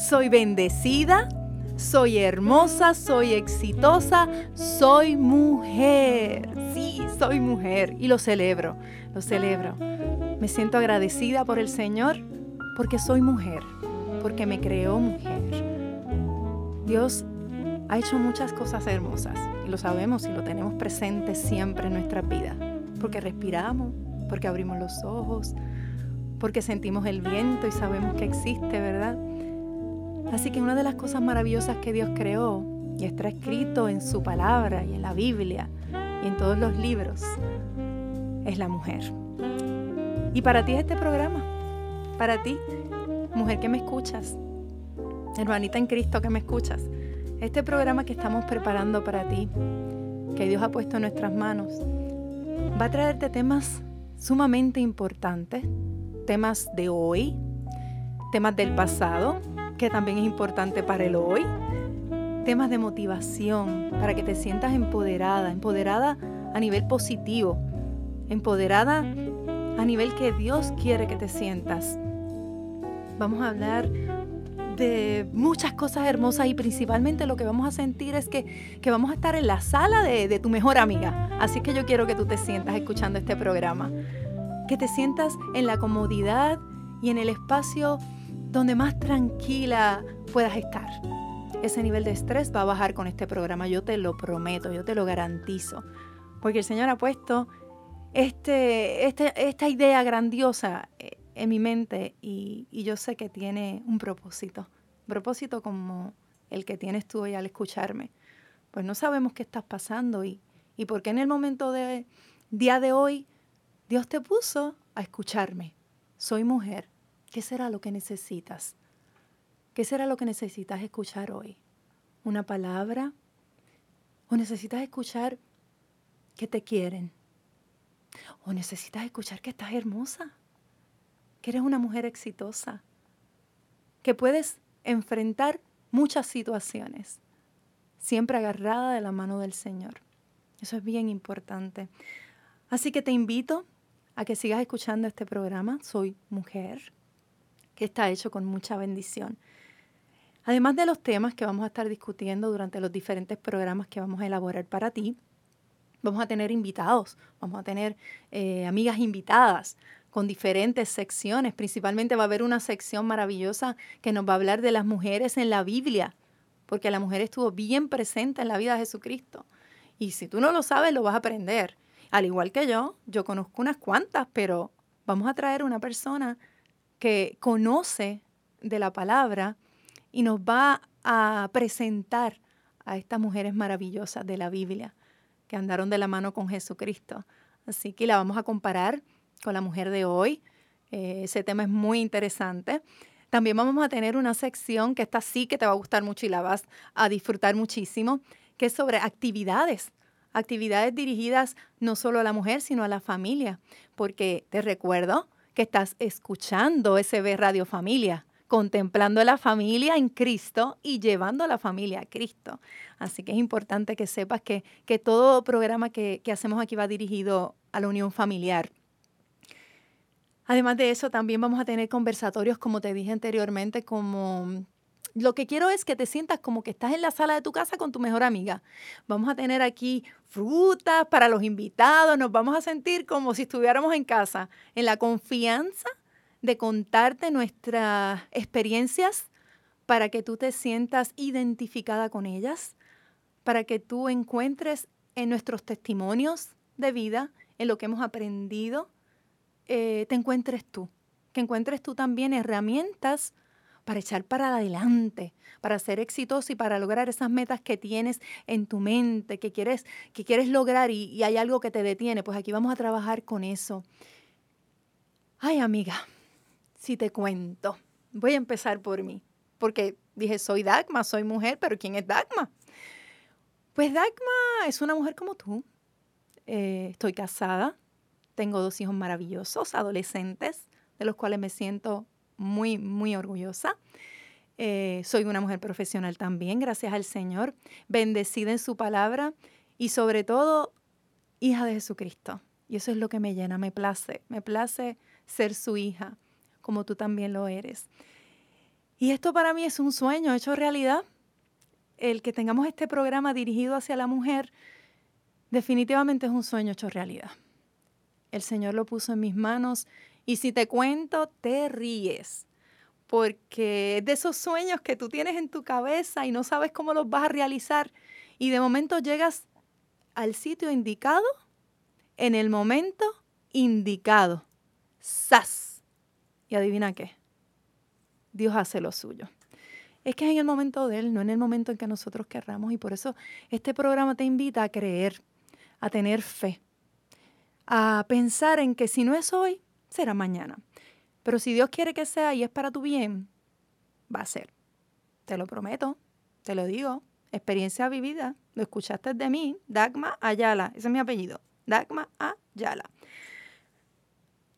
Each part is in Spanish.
soy bendecida, soy hermosa, soy exitosa, soy mujer. Sí, soy mujer y lo celebro, lo celebro. Me siento agradecida por el Señor porque soy mujer, porque me creó mujer. Dios ha hecho muchas cosas hermosas y lo sabemos y lo tenemos presente siempre en nuestra vida, porque respiramos, porque abrimos los ojos, porque sentimos el viento y sabemos que existe, ¿verdad? Así que una de las cosas maravillosas que Dios creó, y está escrito en su palabra y en la Biblia y en todos los libros, es la mujer. Y para ti es este programa, para ti, mujer que me escuchas, hermanita en Cristo que me escuchas, este programa que estamos preparando para ti, que Dios ha puesto en nuestras manos, va a traerte temas sumamente importantes, temas de hoy, temas del pasado, que también es importante para el hoy. Temas de motivación, para que te sientas empoderada, empoderada a nivel positivo, empoderada a nivel que Dios quiere que te sientas. Vamos a hablar de muchas cosas hermosas y principalmente lo que vamos a sentir es que, que vamos a estar en la sala de, de tu mejor amiga. Así que yo quiero que tú te sientas escuchando este programa, que te sientas en la comodidad y en el espacio donde más tranquila puedas estar. Ese nivel de estrés va a bajar con este programa, yo te lo prometo, yo te lo garantizo. Porque el Señor ha puesto este, este esta idea grandiosa eh, en mi mente y, yo sé que tiene un propósito. Un propósito como el que tienes tú hoy al escucharme. Pues no sabemos qué estás pasando y, y por qué en el momento de día de hoy Dios te puso a escucharme. Soy mujer, ¿Qué será lo que necesitas? ¿Qué será lo que necesitas escuchar hoy? ¿Una palabra? ¿O necesitas escuchar que te quieren? ¿O necesitas escuchar que estás hermosa? Que eres una mujer exitosa? Que puedes enfrentar muchas situaciones, siempre agarrada de la mano del Señor. Eso es bien importante. Así que te invito a que sigas escuchando este programa. Soy mujer está hecho con mucha bendición. Además de los temas que vamos a estar discutiendo durante los diferentes programas que vamos a elaborar para ti, vamos a tener invitados, vamos a tener eh, amigas invitadas con diferentes secciones. Principalmente va a haber una sección maravillosa que nos va a hablar de las mujeres en la Biblia, porque la mujer estuvo bien presente en la vida de Jesucristo. Y si tú no lo sabes, lo vas a aprender. Al igual que yo, yo conozco unas cuantas, pero vamos a traer una persona que conoce de la palabra y nos va a presentar a estas mujeres maravillosas de la Biblia que andaron de la mano con Jesucristo. Así que la vamos a comparar con la mujer de hoy. Eh, ese tema es muy interesante. También vamos a tener una sección que está sí que te va a gustar mucho y la vas a disfrutar muchísimo, que es sobre actividades. Actividades dirigidas no solo a la mujer, sino a la familia. Porque te recuerdo que estás escuchando SB Radio Familia, contemplando la familia en Cristo y llevando a la familia a Cristo. Así que es importante que sepas que, que todo programa que, que hacemos aquí va dirigido a la unión familiar. Además de eso, también vamos a tener conversatorios, como te dije anteriormente, como lo que quiero es que te sientas como que estás en la sala de tu casa con tu mejor amiga. Vamos a tener aquí frutas para los invitados, nos vamos a sentir como si estuviéramos en casa, en la confianza de contarte nuestras experiencias para que tú te sientas identificada con ellas, para que tú encuentres en nuestros testimonios de vida, en lo que hemos aprendido, eh, te encuentres tú, que encuentres tú también herramientas para echar para adelante, para ser exitoso y para lograr esas metas que tienes en tu mente, que quieres, que quieres lograr y, hay algo que te detiene, pues aquí vamos a trabajar con eso. Ay, amiga, si te cuento, voy a empezar por mí. porque dije, soy Dagma, soy mujer, pero ¿quién es Dagma? Pues Dagma es una mujer como tú. Eh, estoy casada, tengo dos hijos maravillosos, adolescentes, de los cuales me siento muy, muy orgullosa. Eh, soy una mujer profesional también, gracias al Señor, bendecida en su palabra y sobre todo hija de Jesucristo. Y eso es lo que me llena, me place, me place ser su hija, como tú también lo eres. Y esto para mí es un sueño hecho realidad. El que tengamos este programa dirigido hacia la mujer definitivamente es un sueño hecho realidad. El Señor lo puso en mis manos y si te cuento, te ríes, porque de esos sueños que tú tienes en tu cabeza y no sabes cómo los vas a realizar y de momento llegas al sitio indicado en el momento indicado. ¡Sas! Y adivina qué. Dios hace lo suyo. Es que es en el momento de Él, no en el momento en que nosotros querramos. Y por eso este programa te invita a creer, a tener fe, a pensar en que si no es hoy, será mañana. Pero si Dios quiere que sea y es para tu bien, va a ser. Te lo prometo, te lo digo. Experiencia vivida, lo escuchaste de mí, Dagma Ayala, ese es mi apellido, Dagma Ayala.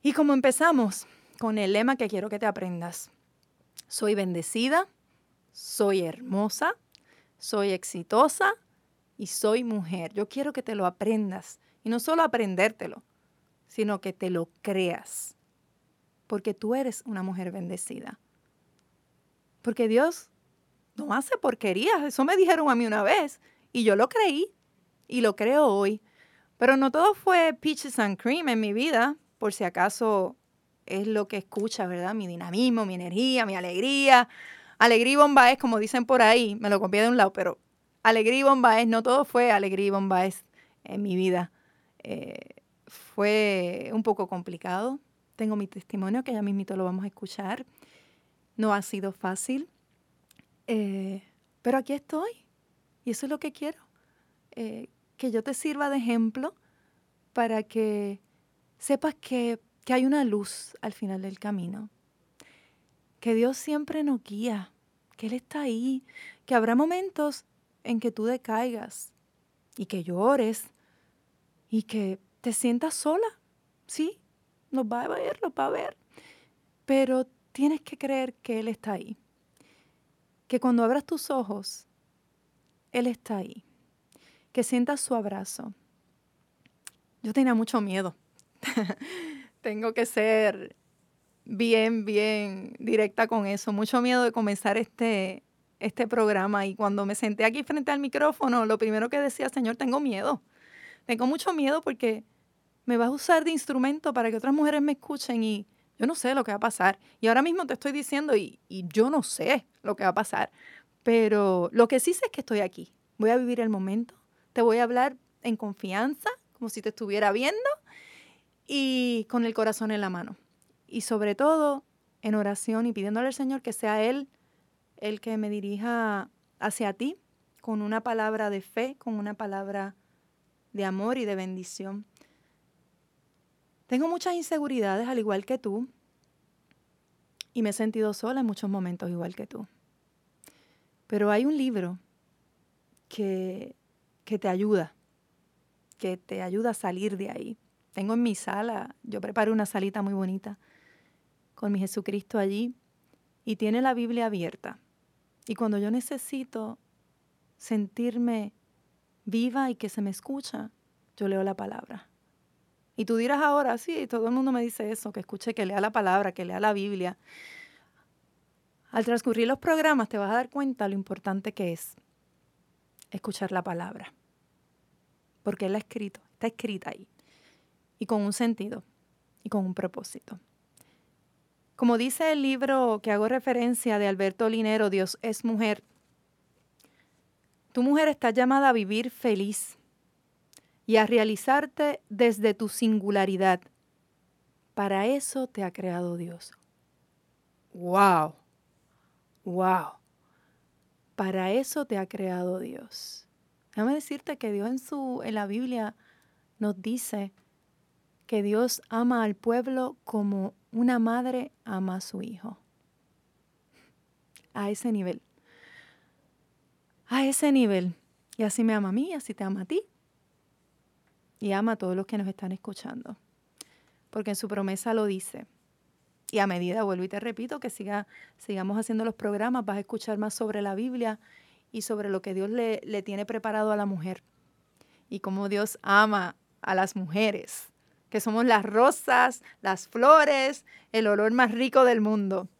Y como empezamos con el lema que quiero que te aprendas, soy bendecida, soy hermosa, soy exitosa y soy mujer. Yo quiero que te lo aprendas y no solo aprendértelo, sino que te lo creas, porque tú eres una mujer bendecida. Porque Dios no hace porquerías, eso me dijeron a mí una vez y yo lo creí y lo creo hoy. Pero no todo fue peaches and cream en mi vida, por si acaso es lo que escucha, ¿verdad? Mi dinamismo, mi energía, mi alegría. Alegría y bomba es, como dicen por ahí, me lo copié de un lado, pero alegría y bomba es, no todo fue alegría y bomba es en mi vida. Eh, fue un poco complicado. Tengo mi testimonio que ya mismito lo vamos a escuchar. No ha sido fácil, eh, pero aquí estoy y eso es lo que quiero. Eh, que yo te sirva de ejemplo para que sepas que, hay una luz al final del camino, que Dios siempre nos guía, que Él está ahí, que habrá momentos en que tú decaigas y que llores y que te sientas sola, sí, nos va a ver, nos va a ver, pero tienes que creer que Él está ahí, que cuando abras tus ojos, Él está ahí, que sientas su abrazo. Yo tenía mucho miedo Tengo que ser bien, bien directa con eso. Mucho miedo de comenzar este, este programa y cuando me senté aquí frente al micrófono, lo primero que decía, Señor, tengo miedo. Tengo mucho miedo porque me vas a usar de instrumento para que otras mujeres me escuchen y yo no sé lo que va a pasar. Y ahora mismo te estoy diciendo y, y yo no sé lo que va a pasar. Pero lo que sí sé es que estoy aquí. Voy a vivir el momento. Te voy a hablar en confianza, como si te estuviera viendo y con el corazón en la mano. Y sobre todo en oración y pidiéndole al Señor que sea Él el que me dirija hacia ti con una palabra de fe, con una palabra de amor y de bendición. Tengo muchas inseguridades al igual que tú y me he sentido sola en muchos momentos igual que tú. Pero hay un libro que, que te ayuda, que te ayuda a salir de ahí. Tengo en mi sala, yo preparé una salita muy bonita con mi Jesucristo allí y tiene la Biblia abierta. Y cuando yo necesito sentirme viva y que se me escucha, yo leo la palabra. Y tú dirás ahora, sí, todo el mundo me dice eso, que escuche, que lea la palabra, que lea la Biblia. Al transcurrir los programas te vas a dar cuenta lo importante que es escuchar la palabra. Porque Él ha escrito, está escrita ahí y con un sentido y con un propósito. Como dice el libro que hago referencia de Alberto Linero, Dios es mujer, tu mujer está llamada a vivir feliz y a realizarte desde tu singularidad. Para eso te ha creado Dios. ¡Wow! ¡Wow! Para eso te ha creado Dios. Déjame decirte que Dios en, su, en la Biblia nos dice que Dios ama al pueblo como una madre ama a su hijo. a ese nivel. A ese nivel. Y así me ama a mí, así te ama a ti. Y ama a todos los que nos están escuchando. Porque en su promesa lo dice. Y a medida, vuelvo y te repito, que siga, sigamos haciendo los programas, vas a escuchar más sobre la Biblia y sobre lo que Dios le, le tiene preparado a la mujer. Y cómo Dios ama a las mujeres, que somos las rosas, las flores, el olor más rico del mundo.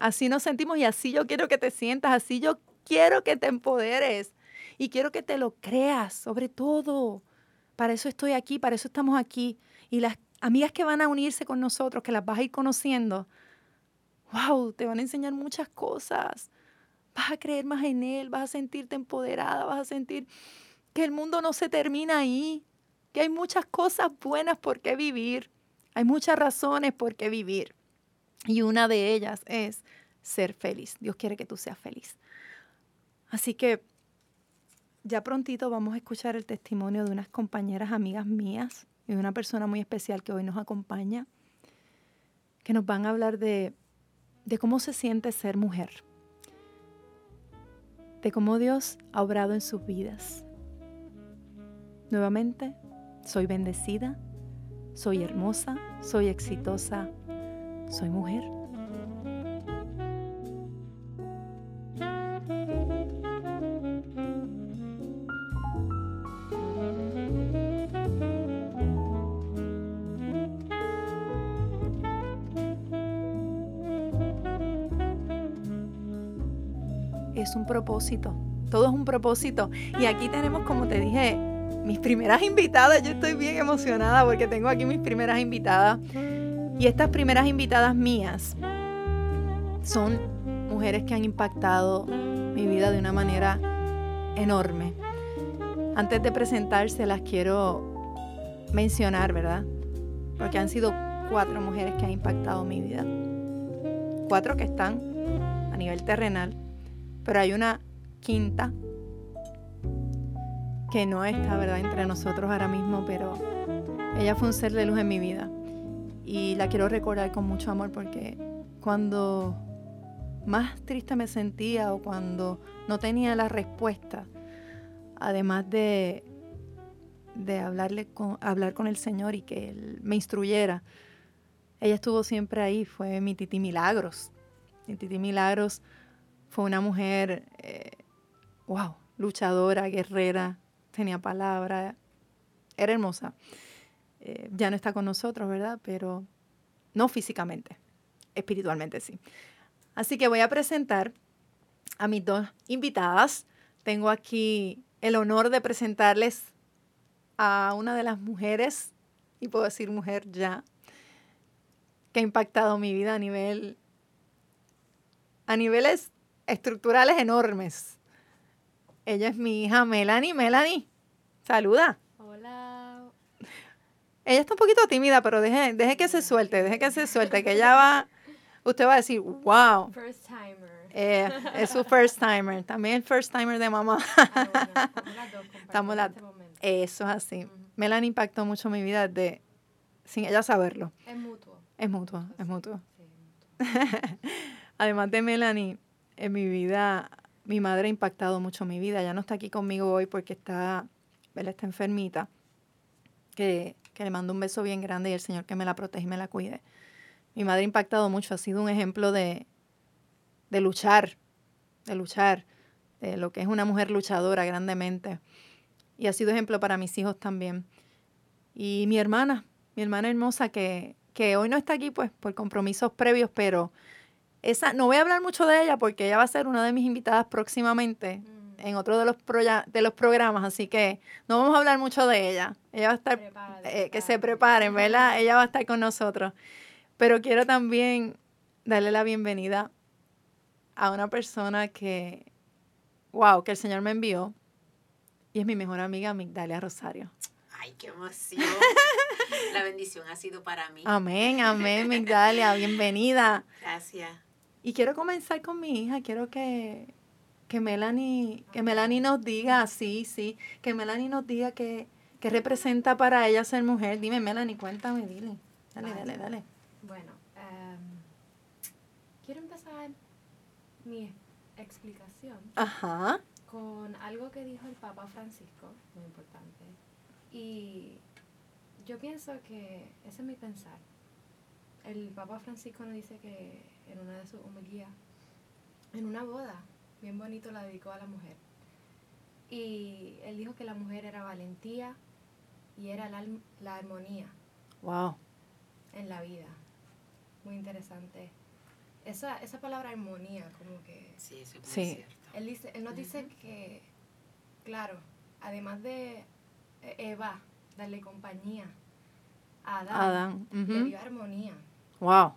Así nos sentimos y así yo quiero que te sientas, así yo quiero que te empoderes y quiero que te lo creas, sobre todo. Para eso estoy aquí, para eso estamos aquí. Y las amigas que van a unirse con nosotros, que las vas a ir conociendo, wow, te van a enseñar muchas cosas. Vas a creer más en Él, vas a sentirte empoderada, vas a sentir que el mundo no se termina ahí, que hay muchas cosas buenas por qué vivir, hay muchas razones por qué vivir. Y una de ellas es ser feliz. Dios quiere que tú seas feliz. Así que ya prontito vamos a escuchar el testimonio de unas compañeras amigas mías y de una persona muy especial que hoy nos acompaña, que nos van a hablar de, de cómo se siente ser mujer, de cómo Dios ha obrado en sus vidas. Nuevamente, soy bendecida, soy hermosa, soy exitosa, soy mujer. Propósito, todo es un propósito. Y aquí tenemos, como te dije, mis primeras invitadas. Yo estoy bien emocionada porque tengo aquí mis primeras invitadas. Y estas primeras invitadas mías son mujeres que han impactado mi vida de una manera enorme. Antes de presentárselas quiero mencionar, ¿verdad? Porque han sido cuatro mujeres que han impactado mi vida. Cuatro que están a nivel terrenal, pero hay una quinta que no está, ¿verdad?, entre nosotros ahora mismo, pero ella fue un ser de luz en mi vida. Y la quiero recordar con mucho amor porque cuando más triste me sentía o cuando no tenía la respuesta, además de, de hablarle con, hablar con el Señor y que Él me instruyera, ella estuvo siempre ahí, fue mi Titi Milagros. Mi Titi Milagros fue una mujer, eh, wow, luchadora, guerrera, tenía palabra, era hermosa. Eh, ya no está con nosotros, ¿verdad? Pero no físicamente, espiritualmente sí. Así que voy a presentar a mis dos invitadas. Tengo aquí el honor de presentarles a una de las mujeres, y puedo decir mujer ya, que ha impactado mi vida a nivel a niveles estructurales enormes. Ella es mi hija Melanie. Melanie, saluda. Hola. Ella está un poquito tímida, pero deje, deje que se suelte, deje que se suelte, que ella va, usted va a decir, wow. First timer. Eh, es su first timer, también el first timer de mamá. Ah, bueno, Estamos las dos este. Eso es así. Melanie impactó mucho mi vida de, sin ella saberlo. Es mutuo. Es mutuo, es mutuo. Sí, mutuo. Además de Melanie, en mi vida, mi madre ha impactado mucho mi vida. Ya no está aquí conmigo hoy porque está, ella está enfermita. Que, que le mando un beso bien grande y el Señor que me la protege y me la cuide. Mi madre ha impactado mucho, ha sido un ejemplo de, de luchar, de luchar, de lo que es una mujer luchadora grandemente. Y ha sido ejemplo para mis hijos también. Y mi hermana, mi hermana hermosa, que, que hoy no está aquí pues por compromisos previos, pero esa, no voy a hablar mucho de ella porque ella va a ser una de mis invitadas próximamente Mm. en otro de los, proya- de los programas, así que no vamos a hablar mucho de ella. Ella va a estar, eh, que se preparen, ¿verdad? Ella va a estar con nosotros. Pero quiero también darle la bienvenida a una persona que, wow, que el Señor me envió y es mi mejor amiga, Migdalia Rosario. Ay, qué emoción. La bendición ha sido para mí. Amén, amén, Migdalia, bienvenida. Gracias. Y quiero comenzar con mi hija, quiero que, que Melanie, que Melanie nos diga, sí, sí, que Melanie nos diga que, que representa para ella ser mujer. Dime, Melanie, cuéntame, dile. Dale, Vale. dale, dale. Bueno, em, quiero empezar mi, explicación Ajá. con algo que dijo el Papa Francisco, muy importante. Y yo pienso que ese es mi pensar. El Papa Francisco nos dice que en una de sus homilías, en una boda, bien bonito la dedicó a la mujer. Y él dijo que la mujer era valentía y era la, la armonía Wow. en la vida. Muy interesante. Esa, esa palabra armonía, como que Sí, eso es Sí. cierto. él, dice, él nos dice que, claro, además de eh, Eva, darle compañía a Adán, Adán. le dio armonía. Wow.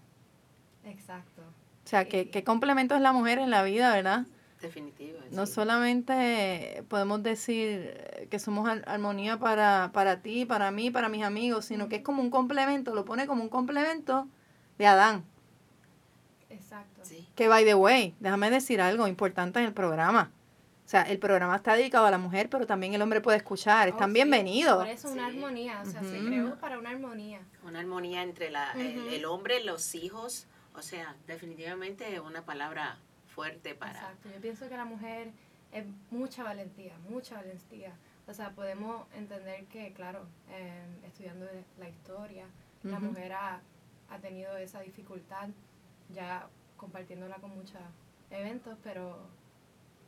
Exacto. O sea, que qué complemento es la mujer en la vida, ¿verdad? Definitivo. No sí. solamente podemos decir que somos ar- armonía para, para ti, para mí, para mis amigos, sino que es como un complemento, lo pone como un complemento de Adán. Exacto. Sí. Que, by the way, déjame decir algo importante en el programa. O sea, el programa está dedicado a la mujer, pero también el hombre puede escuchar. Están Oh, sí. bienvenidos. Por eso una Sí. armonía, o sea, se Ujú. creó para una armonía. Una armonía entre la, el, Ujú. el hombre, los hijos. O sea, definitivamente una palabra fuerte para... Exacto. Yo pienso que la mujer es mucha valentía, mucha valentía. O sea, podemos entender que, claro, eh, estudiando la historia, la Ujú. mujer ha, ha tenido esa dificultad, ya compartiéndola con muchos eventos, pero,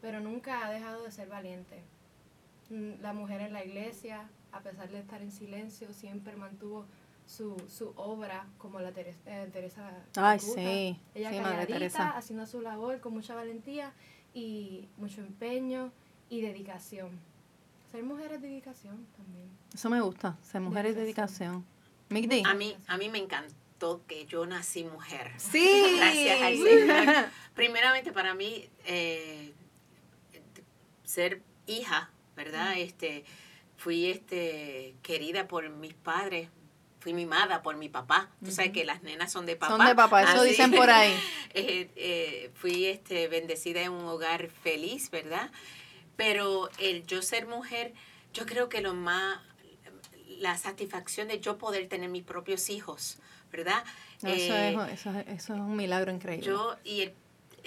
pero nunca ha dejado de ser valiente. Mm, La mujer en la iglesia, a pesar de estar en silencio, siempre mantuvo su, su obra como la eh, Teresa. Ay, Calcuta. sí. Ella Sí, Madre Teresa. haciendo su labor con mucha valentía y mucho empeño y dedicación. Ser mujer es dedicación también. Eso me gusta. Ser mujer es dedicación. A mí, a mí me encantó que yo nací mujer. Sí. Gracias al Señor. Primeramente para mí, eh, ser hija, ¿verdad? Este, fui este, querida por mis padres, fui mimada por mi papá. Tú sabes que las nenas son de papá. Son de papá, eso Así. dicen por ahí. Eh, eh, fui este, bendecida en un hogar feliz, ¿verdad? Pero el yo ser mujer, yo creo que lo más, la satisfacción de yo poder tener mis propios hijos, ¿verdad? No, eso, Eh, es, eso, es- eso es un milagro increíble. yo y el-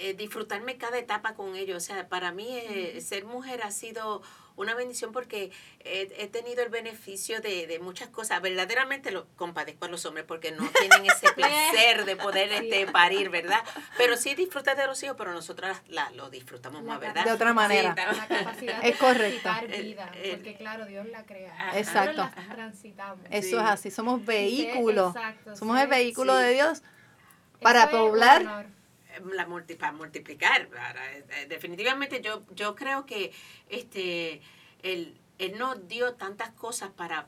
eh, disfrutarme cada etapa con ellos. O sea, para mí eh, ser mujer ha sido una bendición porque he, he tenido el beneficio de, de muchas cosas. Verdaderamente lo compadezco a los hombres porque no tienen ese placer de poder este, parir, ¿verdad? Pero sí disfrutar de los hijos, pero nosotros la, lo disfrutamos La más, ¿verdad? De otra manera. ta- La capacidad Es de correcto. transitar El- vida, porque claro, Dios la crea. Ajá. Exacto. Nosotros la transitamos. Eso Sí. es así, somos vehículos. exacto, somos el vehículo de Dios para Eso poblar. La multi, para multiplicar. para- eh, definitivamente yo, yo creo que este él, él nos dio tantas cosas para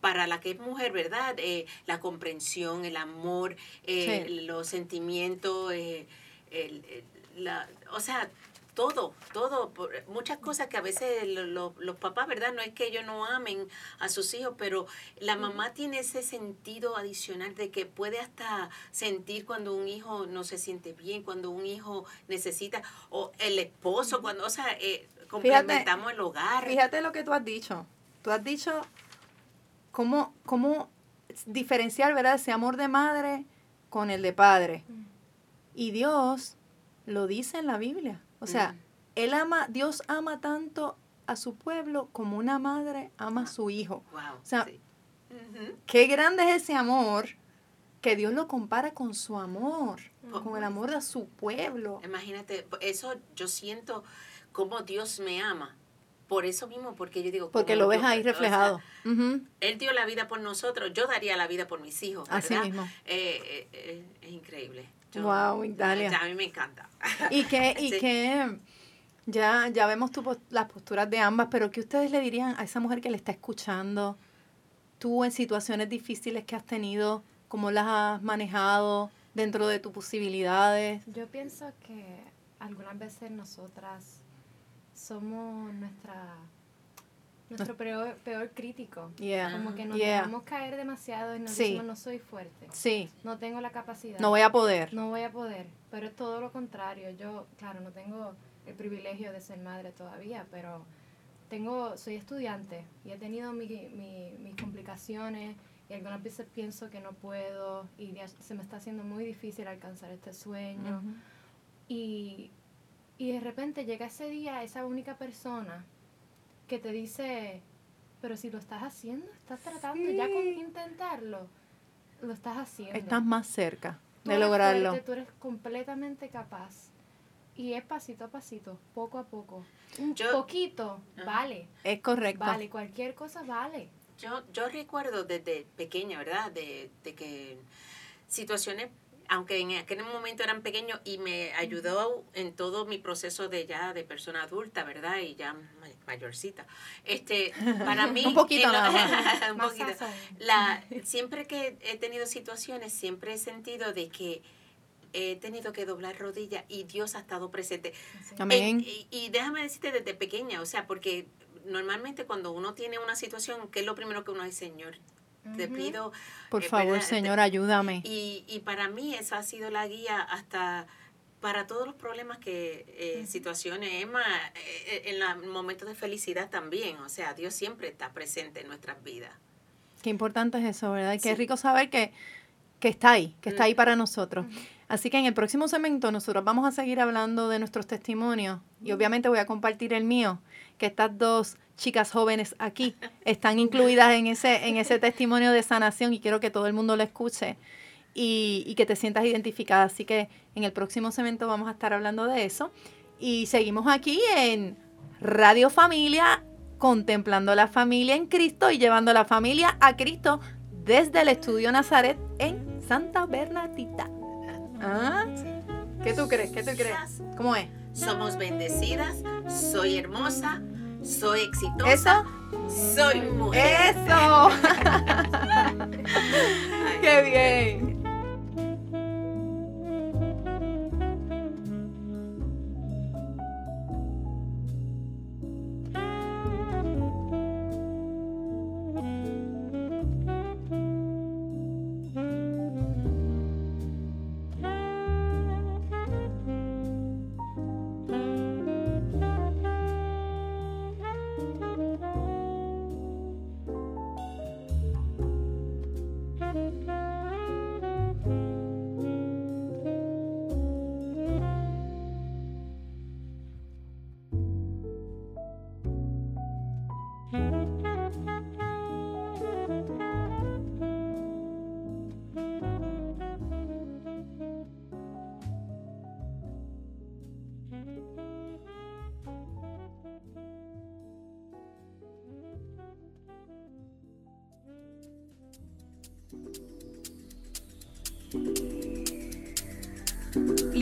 para la que es mujer, ¿verdad? Eh, la comprensión, el amor, eh, Sí. los sentimientos, eh, el- el- la, o sea, todo, todo, por- muchas cosas que a veces lo- lo- los papás, ¿verdad? No es que ellos no amen a sus hijos, pero la mamá tiene ese sentido adicional de que puede hasta sentir cuando un hijo no se siente bien, cuando un hijo necesita, o el esposo, cuando, o sea, eh, complementamos el hogar. Fíjate lo que tú has dicho. Tú has dicho cómo, cómo diferenciar, ¿verdad? Ese amor de madre con el de padre. Y Dios lo dice en la Biblia. O sea, Mm. él ama, Dios ama tanto a su pueblo como una madre ama a su hijo. Wow, O sea, sí. Qué grande es ese amor que Dios lo compara con su amor, con el amor de su pueblo. Imagínate, eso yo siento como Dios me ama. Por eso mismo, porque yo digo... Porque lo ves ahí o sea, reflejado. Ujú, él dio la vida por nosotros, yo daría la vida por mis hijos, Así ¿verdad? mismo. Eh, eh, eh, es increíble. Guau, Italia. ya, a mí me encanta. Y que, y Sí. que ya, ya vemos tu las posturas de ambas, pero ¿qué ustedes le dirían a esa mujer que le está escuchando? Tú en situaciones difíciles que has tenido, ¿cómo las has manejado dentro de tus posibilidades? Yo pienso que algunas veces nosotras somos nuestra nuestro peor, peor crítico. Yeah. Como que nos Yeah. dejamos caer demasiado y nos Sí. decimos no soy fuerte, Sí, no tengo la capacidad. no voy a poder. No voy a poder, pero es todo lo contrario. Yo, claro, no tengo el privilegio de ser madre todavía, pero tengo, soy estudiante y he tenido mi, mi- mis complicaciones y algunas veces pienso que no puedo y ya se me está haciendo muy difícil alcanzar este sueño. Y Y de repente llega ese día esa única persona que te dice, pero si lo estás haciendo, estás tratando, ya con intentarlo, lo estás haciendo. Estás más cerca Tú de eres lograrlo. fuerte, tú eres completamente capaz. Y es pasito a pasito, poco a poco. Un Yo- poquito, vale. Es correcto. Vale, cualquier cosa vale. Yo, yo recuerdo desde pequeña, ¿verdad? De, de que situaciones, aunque en aquel momento eran pequeños, y me ayudó en todo mi proceso de ya de persona adulta, ¿verdad? Y ya ma- mayorcita. Este, para mí... Un poquito lo- nada más. un Más poquito. La, siempre que he tenido situaciones, siempre he sentido de que he tenido que doblar rodillas y Dios ha estado presente. Sí. Amén. En- y, y déjame decirte desde pequeña, o sea, porque normalmente cuando uno tiene una situación, ¿qué es lo primero que uno dice, Señor? Te pido. Por eh, favor, ¿verdad? Señor, ayúdame. Y, y para mí eso ha sido la guía hasta para todos los problemas que, eh, situaciones, Emma, eh, en los momentos de felicidad también, o sea, Dios siempre está presente en nuestras vidas. Qué importante es eso, ¿verdad? Y qué Sí. rico saber que, que está ahí, que está ahí para nosotros. Así que en el próximo segmento nosotros vamos a seguir hablando de nuestros testimonios y obviamente voy a compartir el mío, que estas dos chicas jóvenes aquí están incluidas en ese, en ese testimonio de sanación y quiero que todo el mundo lo escuche y, y que te sientas identificada. Así que en el próximo segmento vamos a estar hablando de eso y seguimos aquí en Radio Familia, contemplando la familia en Cristo y llevando la familia a Cristo desde el Estudio Nazaret en Santa Bernardita. ¿Ah? ¿Qué tú crees? ¿Qué tú crees? ¿Cómo es? Somos bendecidas, soy hermosa, soy ¿Eso? exitosa, soy mujer. ¡Eso! ¡Qué bien!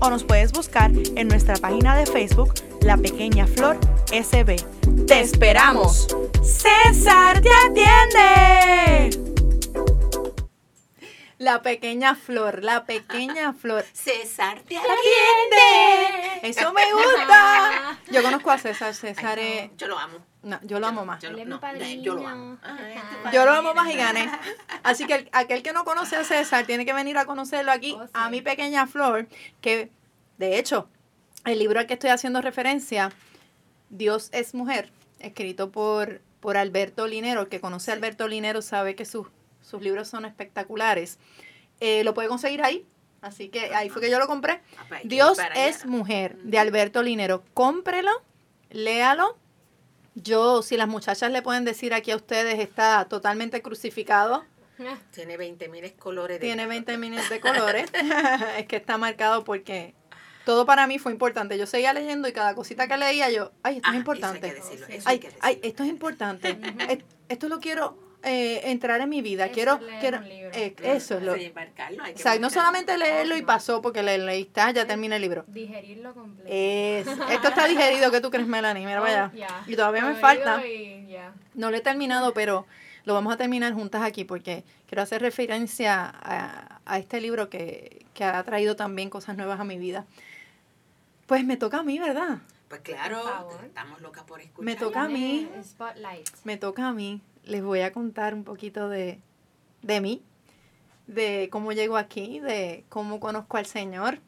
o nos puedes buscar en nuestra página de Facebook La Pequeña Flor SB. ¡Te esperamos! ¡César te atiende! La pequeña flor, la pequeña flor. César te ¡Atiende! Eso me gusta. Yo conozco a César. César Ay, es... Yo lo amo. No, yo lo amo más. Yo, lo- no, yo amo. Yo lo amo más y gané. Así que el- aquel que no conoce a César tiene que venir a conocerlo aquí, Oh, sí. a mi pequeña flor, que de hecho, el libro al que estoy haciendo referencia, Dios es mujer, escrito por, por Alberto Linero, el que conoce a Alberto Linero sabe que sus, sus libros son espectaculares. Eh, lo puede conseguir ahí, así que ahí fue que yo lo compré. Ah, pues Dios es mujer, de Alberto Linero. Cómprelo, léalo. Yo, si las muchachas le pueden decir aquí a ustedes, está totalmente crucificado. Tiene 20 mil colores. de- Tiene 20 minutos de colores. es que está marcado porque todo para mí fue importante. Yo seguía leyendo y cada cosita que leía yo, ay, esto Ah, es eso importante. hay que decirlo, Sí. eso hay Ay, ay, esto es importante. Es- esto lo quiero eh, entrar en mi vida. Eso quiero, es leer quiero un libro. eh, eso es lo. Sí, marcarlo, hay O que sea, no solamente leerlo y pasó porque le leíste, ah, ya termina el libro. Digerirlo completo. Es, esto está digerido, ¿qué tú crees, Melanie? Mira, vaya. Oh. Y todavía me falta. y. No lo he terminado, pero lo vamos a terminar juntas aquí porque quiero hacer referencia a, a este libro que, que ha traído también cosas nuevas a mi vida. Pues me toca a mí, ¿verdad? Pues claro, estamos locas por escuchar. Me toca a mí. Spotlight. Me toca a mí. Les voy a contar un poquito de, de mí, de cómo llego aquí, de cómo conozco al Señor.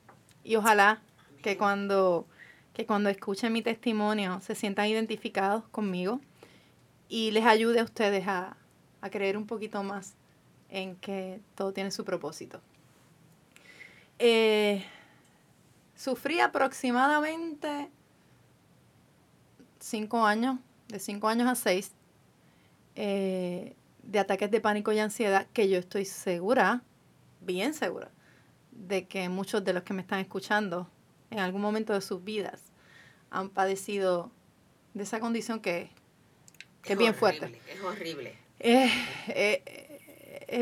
Y ojalá que cuando, que cuando escuchen mi testimonio se sientan identificados conmigo y les ayude a ustedes a, a creer un poquito más en que todo tiene su propósito. Eh, sufrí aproximadamente cinco años, de cinco años a seis, eh, de ataques de pánico y ansiedad que yo estoy segura, bien segura, de que muchos de los que me están escuchando en algún momento de sus vidas han padecido de esa condición que, que es, bien fuerte. Es horrible. Es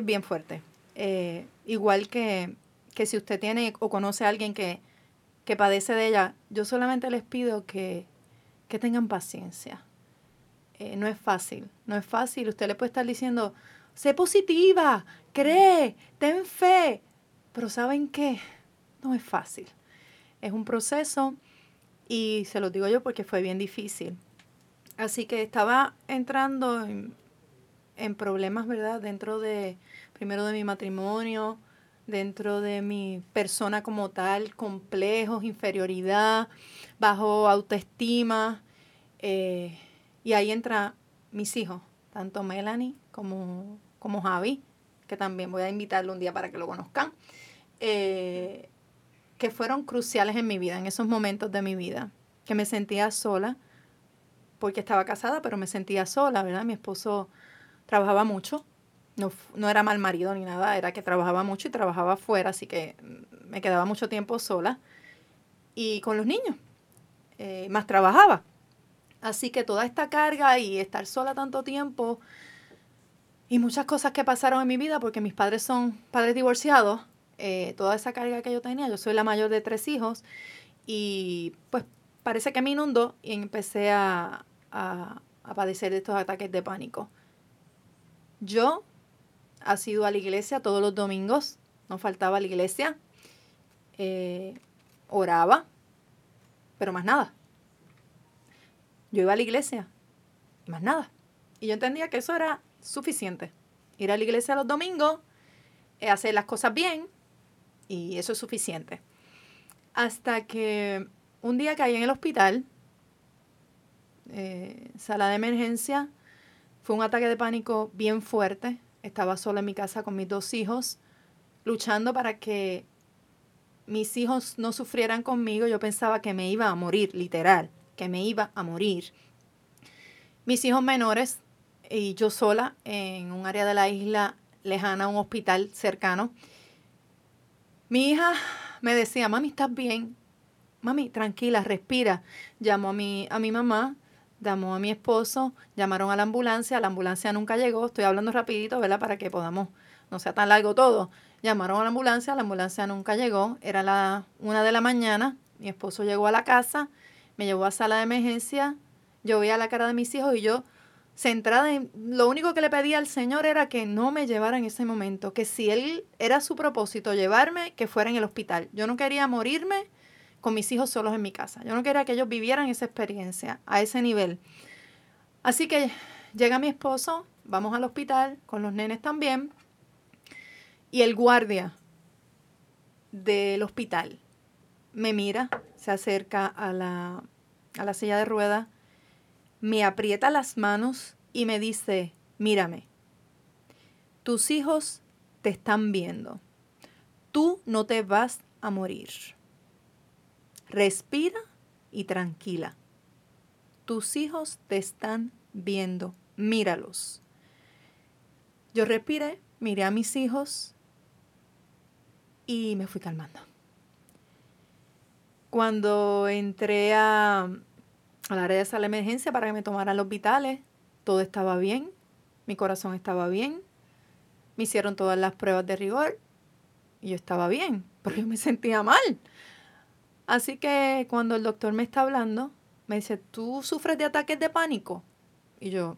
bien fuerte. Eh, igual que, que si usted tiene o conoce a alguien que, que padece de ella, yo solamente les pido que, que tengan paciencia. Eh, no es fácil, no es fácil. Usted le puede estar diciendo, sé positiva, cree, ten fe. Pero ¿saben qué? No es fácil. Es un proceso y se lo digo yo porque fue bien difícil. Así que estaba entrando en, problemas, ¿verdad? Dentro de, primero de mi matrimonio, dentro de mi persona como tal, complejos, inferioridad, bajo autoestima. eh, y ahí entra mis hijos, tanto Melanie como, como Javi, que también voy a invitarlo un día para que lo conozcan, eh, que fueron cruciales en mi vida, en esos momentos de mi vida, que me sentía sola, porque estaba casada, pero me sentía sola, ¿verdad? Mi esposo trabajaba mucho, no, no era mal marido ni nada, era que trabajaba mucho y trabajaba fuera, así que me quedaba mucho tiempo sola y con los niños, eh, más trabajaba. Así que toda esta carga y estar sola tanto tiempo y muchas cosas que pasaron en mi vida, porque mis padres son padres divorciados, eh, toda esa carga que yo tenía, yo soy la mayor de tres hijos y pues parece que me inundó y empecé a, a, padecer de estos ataques de pánico. Yo ha sido a la iglesia todos los domingos, no faltaba a la iglesia, eh, oraba, pero más nada. Yo iba a la iglesia más nada. Y yo entendía que eso era suficiente. Ir a la iglesia los domingos, eh, hacer las cosas bien y eso es suficiente. Hasta que un día caí en el hospital, eh, sala de emergencia, fue un ataque de pánico bien fuerte. Estaba sola en mi casa con mis dos hijos, luchando para que mis hijos no sufrieran conmigo. Yo pensaba que me iba a morir, literal, que me iba a morir. Mis hijos menores y yo sola en un área de la isla lejana a un hospital cercano. Mi hija me decía, mami, ¿estás bien? Mami, tranquila, respira. Llamó a mi, a mi mamá, llamó a mi esposo, llamaron a la ambulancia, la ambulancia nunca llegó, estoy hablando rapidito, ¿verdad? Para que podamos, no sea tan largo todo. Llamaron a la ambulancia, la ambulancia nunca llegó, era la una de la mañana, mi esposo llegó a la casa, me llevó a sala de emergencia, yo veía la cara de mis hijos y yo centrada en lo único que le pedía al Señor era que no me llevara en ese momento, que si él era su propósito llevarme, que fuera en el hospital. Yo no quería morirme con mis hijos solos en mi casa. Yo no quería que ellos vivieran esa experiencia a ese nivel. Así que llega mi esposo, vamos al hospital con los nenes también, y el guardia del hospital me mira, se acerca a la, a la silla de ruedas, me aprieta las manos y me dice, mírame, tus hijos te están viendo, tú no te vas a morir. Respira y tranquila. Tus hijos te están viendo, míralos. Yo respiré, miré a mis hijos y me fui calmando. Cuando entré a, al área de sala emergencia para que me tomaran los vitales, todo estaba bien, mi corazón estaba bien, me hicieron todas las pruebas de rigor y yo estaba bien, pero yo me sentía mal. Así que cuando el doctor me está hablando, me dice, ¿tú sufres de ataques de pánico? Y yo,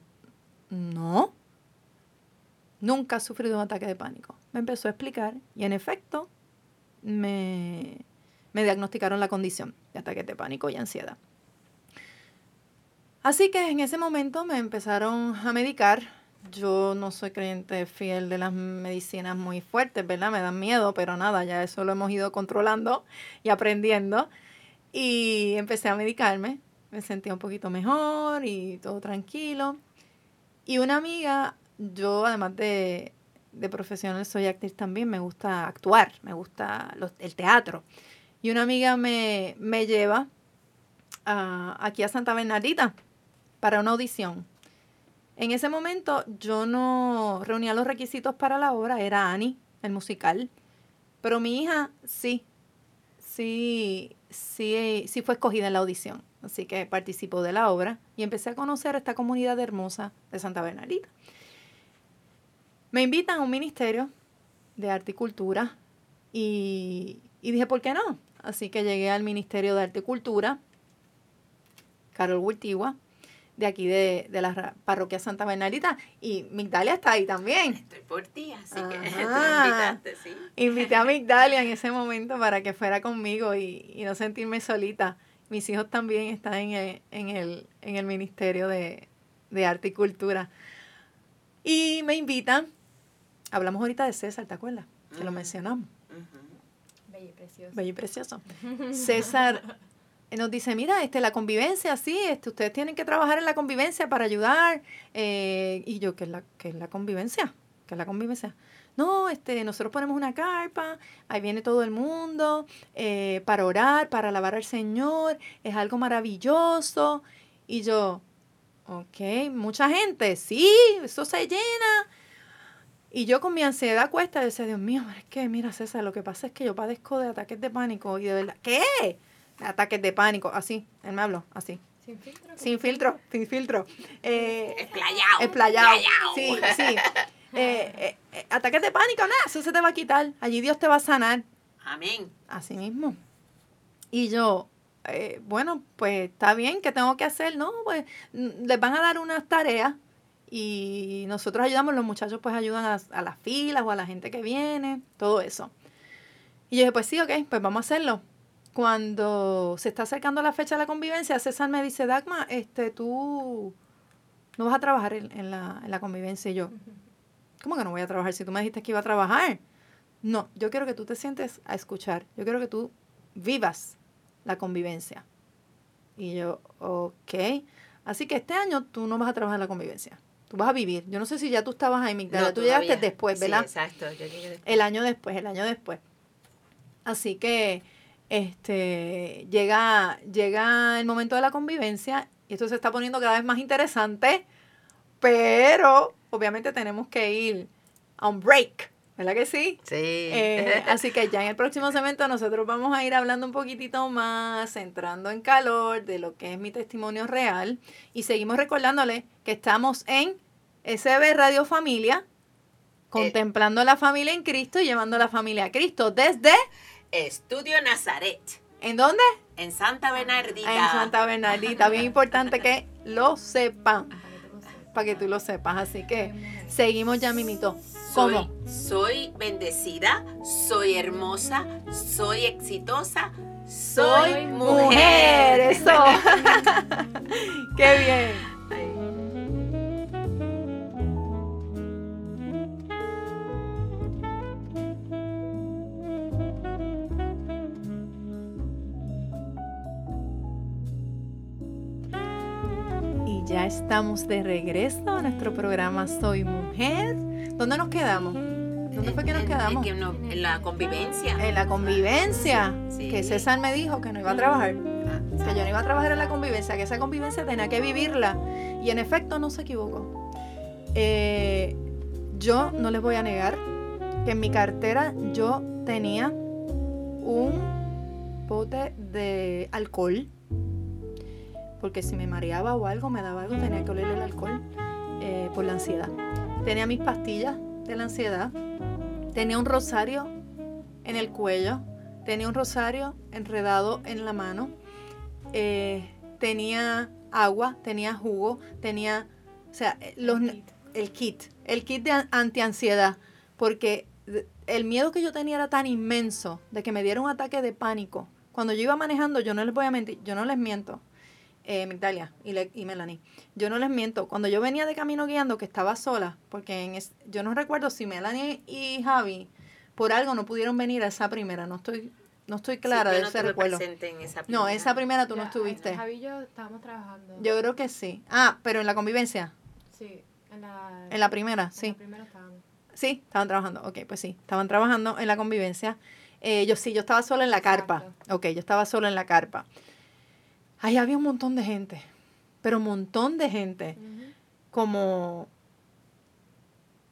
no, nunca he sufrido un ataque de pánico. Me empezó a explicar y en efecto me, me diagnosticaron la condición de ataques de pánico y ansiedad. Así que en ese momento me empezaron a medicar. Yo no soy creyente fiel de las medicinas muy fuertes, ¿verdad? Me dan miedo, pero nada, ya eso lo hemos ido controlando y aprendiendo. Y empecé a medicarme. Me sentía un poquito mejor y todo tranquilo. Y una amiga, yo además de, de profesional soy actriz también, me gusta actuar, me gusta el teatro. Y una amiga me, me lleva a- aquí a Santa Bernardita para una audición. En ese momento yo no reunía los requisitos para la obra, era Annie, el musical, pero mi hija sí, sí, sí, sí fue escogida en la audición, así que participó de la obra y empecé a conocer esta comunidad hermosa de Santa Bernardita. Me invitan a un ministerio de arte y cultura y, y dije, ¿por qué no? Así que llegué al Ministerio de Arte y Cultura, Carol Wultigua, de aquí de, de la parroquia Santa Bernardita, y Migdalia está ahí también. Estoy por ti, así que tú me invitaste, sí. Invité a Migdalia en ese momento para que fuera conmigo y, y no sentirme solita. Mis hijos también están en el, en el, en el Ministerio de, de Arte y Cultura. Y me invitan, hablamos ahorita de César, ¿te acuerdas? Que lo mencionamos. Bello y precioso. bello y precioso. César eh, nos dice, mira, este, la convivencia, sí, este, ustedes tienen que trabajar en la convivencia para ayudar. Eh, y yo, ¿qué es, la, ¿qué es la convivencia? ¿Qué es la convivencia? No, este, nosotros ponemos una carpa, ahí viene todo el mundo eh, para orar, para alabar al Señor, es algo maravilloso. Y yo, ok, mucha gente, sí, eso se llena. Y yo con mi ansiedad cuesta, yo decía, Dios mío, pero es que, mira, César, lo que pasa es que yo padezco de ataques de pánico y de verdad, ¿qué? Ataques de pánico, así, él me habló, así, Sin filtro. sin filtro, sin filtro. Eh. Explayado. explayado. Sí, sí. Eh, eh, eh, ataques de pánico, nada, eso se te va a quitar. Allí Dios te va a sanar. Amén. Así mismo. Y yo, eh, bueno, pues está bien, ¿qué tengo que hacer? No, pues mm, les van a dar unas tareas y nosotros ayudamos, los muchachos pues ayudan a, a las filas o a la gente que viene, todo eso. Y yo dije, pues sí, ok, pues vamos a hacerlo. Cuando se está acercando la fecha de la convivencia, César me dice, Dagma, este, tú no vas a trabajar en, en la, en la convivencia. Y yo, ¿cómo que no voy a trabajar si tú me dijiste que iba a trabajar? No, yo quiero que tú te sientes a escuchar. Yo quiero que tú vivas la convivencia. Y yo, ok. Así que este año tú no vas a trabajar en la convivencia. Tú vas a vivir. Yo no sé si ya tú estabas ahí, Migdalia. No, tú llegaste después, Sí, ¿verdad? exacto, yo llegué después. El año después, el año después. Así que este llega, llega el momento de la convivencia y esto se está poniendo cada vez más interesante, pero obviamente tenemos que ir a un break, ¿verdad que sí? Sí. Eh, así que ya en el próximo segmento nosotros vamos a ir hablando un poquitito más, entrando en calor de lo que es mi testimonio real y seguimos recordándole que estamos en SB Radio Familia, contemplando la familia en Cristo y llevando la familia a Cristo desde, Estudio Nazaret, ¿en dónde? en Santa Bernardita. En Santa Bernardita, bien importante que lo sepan, para que tú lo sepas, así que seguimos ya mimito. Soy, ¿Cómo? soy bendecida, soy hermosa, soy exitosa, Soy soy mujer, mujer. eso. Qué bien. Y ya estamos de regreso a nuestro programa Soy Mujer. ¿Dónde nos quedamos? ¿Dónde fue que nos En- en- quedamos? en la convivencia. En la convivencia. Sí. Que César me dijo que no iba a trabajar. Ah, Que yo no iba a trabajar en la convivencia, que esa convivencia tenía que vivirla. Y en efecto no se equivocó. Eh, yo no les voy a negar que en mi cartera yo tenía un bote de alcohol. Porque si me mareaba o algo, me daba algo, tenía que oler el alcohol eh, por la ansiedad. Tenía mis pastillas de la ansiedad. Tenía un rosario en el cuello. Tenía un rosario enredado en la mano. Eh, tenía agua, tenía jugo, tenía, o sea, eh, los, el kit, el kit de an- antiansiedad, porque el miedo que yo tenía era tan inmenso de que me diera un ataque de pánico. Cuando yo iba manejando, yo no les voy a mentir, yo no les miento. Eh, Migdalia y, Le- y Melanie. Yo no les miento, cuando yo venía de camino guiando, que estaba sola, porque en es- yo no recuerdo si Melanie y Javi por algo no pudieron venir a esa primera, no estoy, no estoy clara Sí, de no ese recuerdo. en esa No, primera. esa primera tú no estuviste. Javi y yo estábamos trabajando. Yo creo que sí. Ah, pero en la convivencia, Sí, en la, en la primera, en sí. la primera estábamos. Sí, estaban trabajando. Ok, pues sí, estaban trabajando en la convivencia. Eh, yo sí, yo estaba sola en la carpa. Exacto. Ok, yo estaba sola en la carpa. Ahí había un montón de gente, pero un montón de gente. Como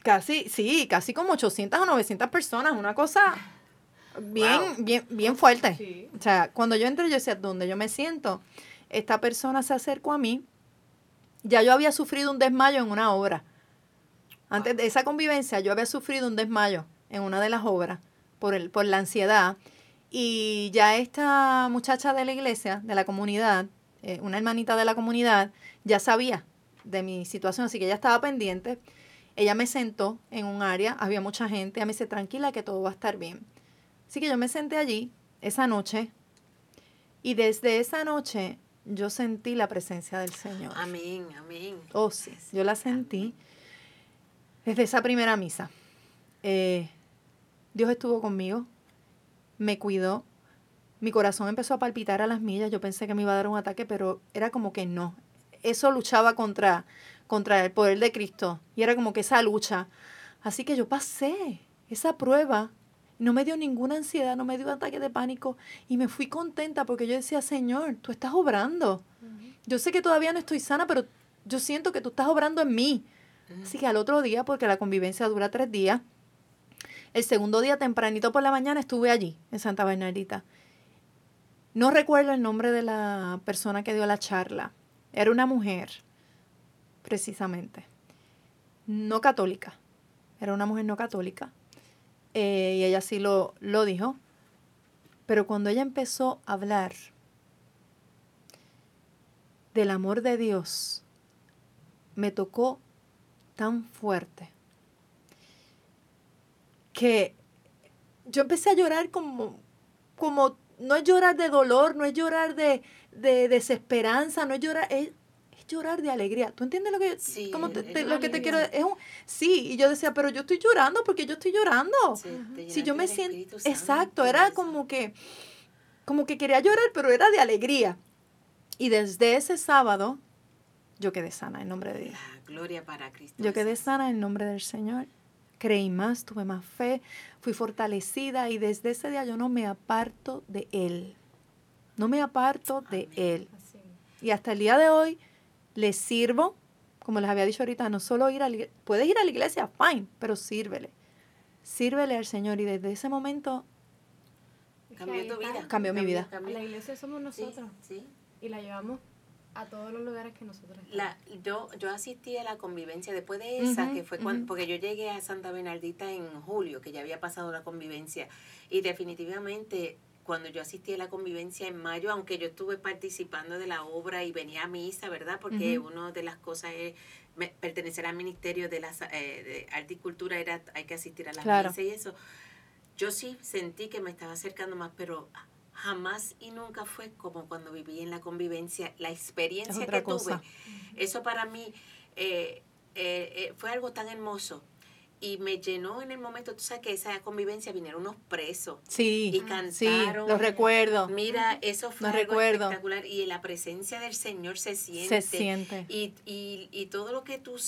casi, sí, casi como 800 o 900 personas, una cosa bien, Wow. bien, bien fuerte. Sí. O sea, cuando yo entré, yo decía, ¿dónde yo me siento? Esta persona se acercó a mí. Ya yo había sufrido un desmayo en una obra. Antes de esa convivencia, yo había sufrido un desmayo en una de las obras por, el, por la ansiedad. Y ya esta muchacha de la iglesia, de la comunidad, eh, una hermanita de la comunidad, ya sabía de mi situación, así que ella estaba pendiente. Ella me sentó en un área, había mucha gente, ella me dice, tranquila que todo va a estar bien. Así que yo me senté allí esa noche y desde esa noche yo sentí la presencia del Señor. Amén, amén. Oh, sí, yo la sentí desde esa primera misa. Eh, Dios estuvo conmigo, me cuidó, mi corazón empezó a palpitar a las millas, yo pensé que me iba a dar un ataque, pero era como que no. Eso luchaba contra, contra el poder de Cristo y era como que esa lucha. Así que yo pasé esa prueba, no me dio ninguna ansiedad, no me dio ataque de pánico y me fui contenta porque yo decía, Señor, tú estás obrando. Yo sé que todavía no estoy sana, pero yo siento que tú estás obrando en mí. Así que al otro día, porque la convivencia dura tres días, el segundo día tempranito por la mañana estuve allí, en Santa Bernardita. No recuerdo el nombre de la persona que dio la charla. Era una mujer, precisamente. No católica. Era una mujer no católica. Eh, y ella sí lo, lo dijo. Pero cuando ella empezó a hablar del amor de Dios, me tocó tan fuerte que yo empecé a llorar como, como no es llorar de dolor, no es llorar de, de desesperanza, no es llorar, es, es llorar de alegría. ¿Tú entiendes lo que, Sí, cómo te- lo que te quiero es un, Sí, y yo decía, pero yo estoy llorando porque yo estoy llorando. Sí, Si yo me siento, exacto, era como que, como que quería llorar, pero era de alegría. Y desde ese sábado, yo quedé sana en nombre de Dios. La gloria para Cristo. Yo quedé sana en nombre del Señor. Creí más, tuve más fe, fui fortalecida y desde ese día yo no me aparto de Él. No me aparto de Amén. Él. Y hasta el día de hoy le sirvo, como les había dicho ahorita, no solo ir a la iglesia, puedes ir a la iglesia, fine, pero sírvele. Sírvele al Señor y desde ese momento Cambió tu vida. Cambió mi vida. La iglesia somos Sí, nosotros sí. y la llevamos a todos los lugares que nosotros. La, yo, yo asistí a la convivencia después de esa, que fue cuando, porque yo llegué a Santa Bernardita en julio, que ya había pasado la convivencia. Y definitivamente, cuando yo asistí a la convivencia en mayo, aunque yo estuve participando de la obra y venía a misa, ¿verdad? Porque Ujú. una de las cosas es me- pertenecer al Ministerio de, las, eh, de Arte y Cultura, era, hay que asistir a las Claro. misas y eso. Yo sí sentí que me estaba acercando más, pero jamás y nunca fue como cuando viví en la convivencia, la experiencia que cosa. tuve. Eso para mí eh, eh, eh, fue algo tan hermoso y me llenó en el momento, tú sabes que esa convivencia vinieron unos presos sí, y sí, cantaron. lo recuerdo. Mira, eso fue algo recuerdo. espectacular y la presencia del Señor se siente. Se siente. Y, y, y todo lo que tú,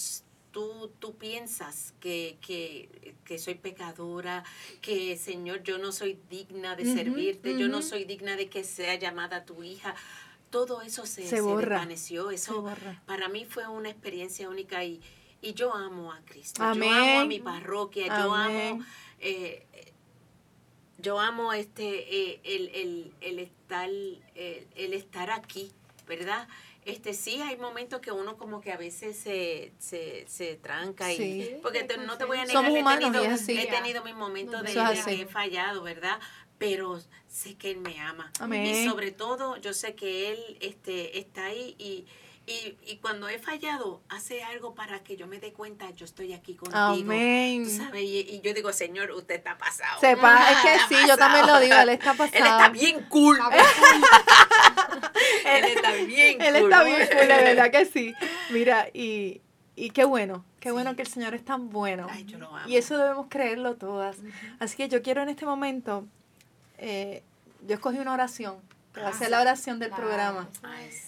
tú, tú piensas que, que, que soy pecadora, que Señor, yo no soy digna de servirte, yo no soy digna de que sea llamada tu hija, todo eso se, Se se borra. desvaneció. Se Eso borra. para mí fue una experiencia única y, y yo amo a Cristo. Yo Amén. amo a mi parroquia, yo amo... eh, yo amo este eh, el, el, el estar el, el estar aquí, ¿verdad? Este sí hay momentos que uno como que a veces se, se, se tranca y Sí. porque te- no te voy a negar Somos he humanos, tenido, y es así. he tenido mis momentos de, de que he fallado, ¿verdad? Pero sé que él me ama. Amén. Y sobre todo yo sé que él este está ahí y, Y, y cuando he fallado, hace algo para que yo me dé cuenta, yo estoy aquí contigo. Amén. Tú sabes, y, y yo digo, Señor, usted está pasado. Sepa, es que Está sí, yo también lo digo, él está pasado. Él está bien cool. Él está bien Él cool. está bien cool, de verdad que sí. Mira, y, y qué bueno, qué bueno que el Señor es tan bueno. Ay, yo lo amo. Y eso debemos creerlo todas. Así que yo quiero en este momento, eh, yo escogí una oración, que va a ser la oración del programa.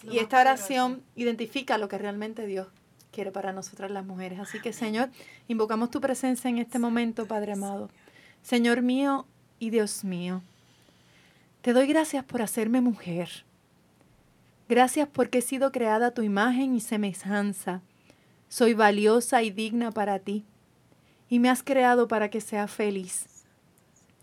Y esta oración identifica lo que realmente Dios quiere para nosotras las mujeres. Así que, Señor, invocamos tu presencia en este momento, Padre amado. Señor mío y Dios mío, te doy gracias por hacerme mujer. Gracias porque he sido creada a tu imagen y semejanza. Soy valiosa y digna para ti. Y me has creado para que sea feliz.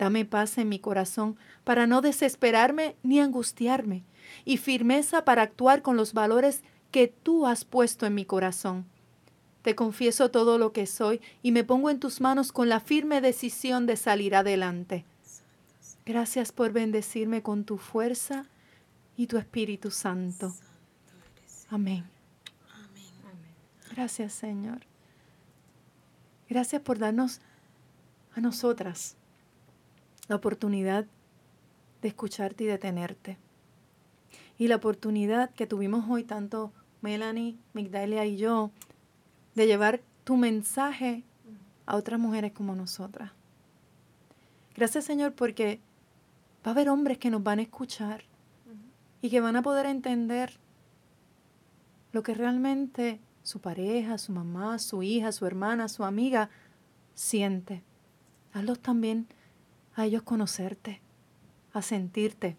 Dame paz en mi corazón para no desesperarme ni angustiarme, y firmeza para actuar con los valores que tú has puesto en mi corazón. Te confieso todo lo que soy y me pongo en tus manos con la firme decisión de salir adelante. Gracias por bendecirme con tu fuerza y tu Espíritu Santo. Amén. Gracias, Señor. Gracias por darnos a nosotras la oportunidad de escucharte y de tenerte. Y la oportunidad que tuvimos hoy, tanto Melanie, Migdalia y yo, de llevar tu mensaje a otras mujeres como nosotras. Gracias, Señor, porque va a haber hombres que nos van a escuchar y que van a poder entender lo que realmente su pareja, su mamá, su hija, su hermana, su amiga siente. Hazlos también a ellos conocerte, a sentirte,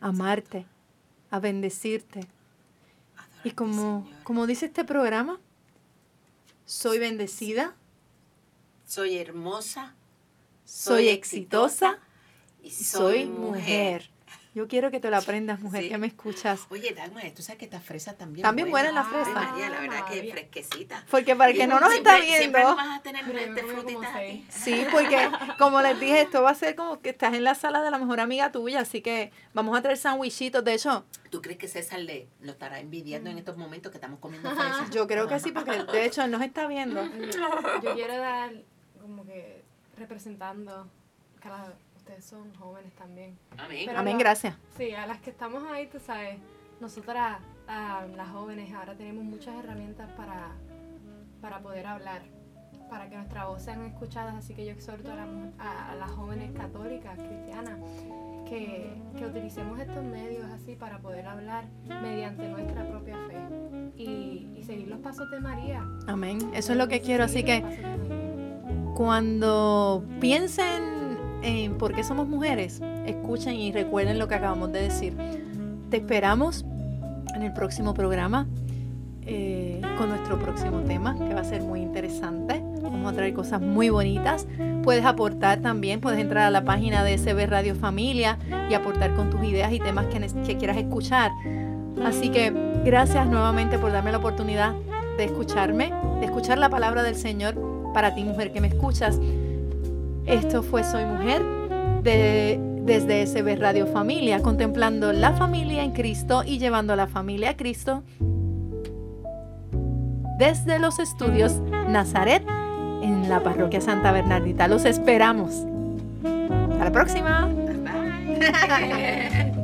amarte, a bendecirte. Y como, como dice este programa, soy bendecida, soy hermosa soy exitosa y soy mujer. Yo quiero que te lo aprendas, mujer, Sí. que me escuchas. Oye, Dagmar, tú sabes que esta fresa también También buena la Ay, fresa. María, la verdad que fresquecita. Porque para el que no nos Siempre- está Siempre viendo, vas a tener este frutitas aquí. Sí, porque como les dije, esto va a ser como que estás en la sala de la mejor amiga tuya, así que vamos a traer sandwichitos. De hecho, ¿Tú crees que César le, lo estará envidiando en estos momentos que estamos comiendo fresas? yo creo que sí, porque de hecho él nos está viendo. Yo quiero dar como que representando las- ustedes son jóvenes también. Amén. Pero Amén, gracias. Sí, a las que estamos ahí, tú sabes, nosotras, las jóvenes, ahora tenemos muchas herramientas para, para poder hablar, para que nuestra voz sean escuchadas, así que yo exhorto a, la mu- a- a las jóvenes católicas, cristianas, que, que utilicemos estos medios así para poder hablar mediante nuestra propia fe y, y seguir los pasos de María. Amén. Eso es lo que quiero, así que cuando piensen en por qué somos mujeres, escuchen y recuerden lo que acabamos de decir. Te esperamos en el próximo programa eh, con nuestro próximo tema, que va a ser muy interesante. Vamos a traer cosas muy bonitas. Puedes aportar también, puedes entrar a la página de SB Radio Familia y aportar con tus ideas y temas que, que quieras escuchar. Así que gracias nuevamente por darme la oportunidad de escucharme, de escuchar la palabra del Señor para ti, mujer que me escuchas. Esto fue Soy Mujer de, desde SB Radio Familia, contemplando la familia en Cristo y llevando a la familia a Cristo desde los estudios Nazaret en la parroquia Santa Bernardita. Los esperamos. Hasta la próxima. Bye.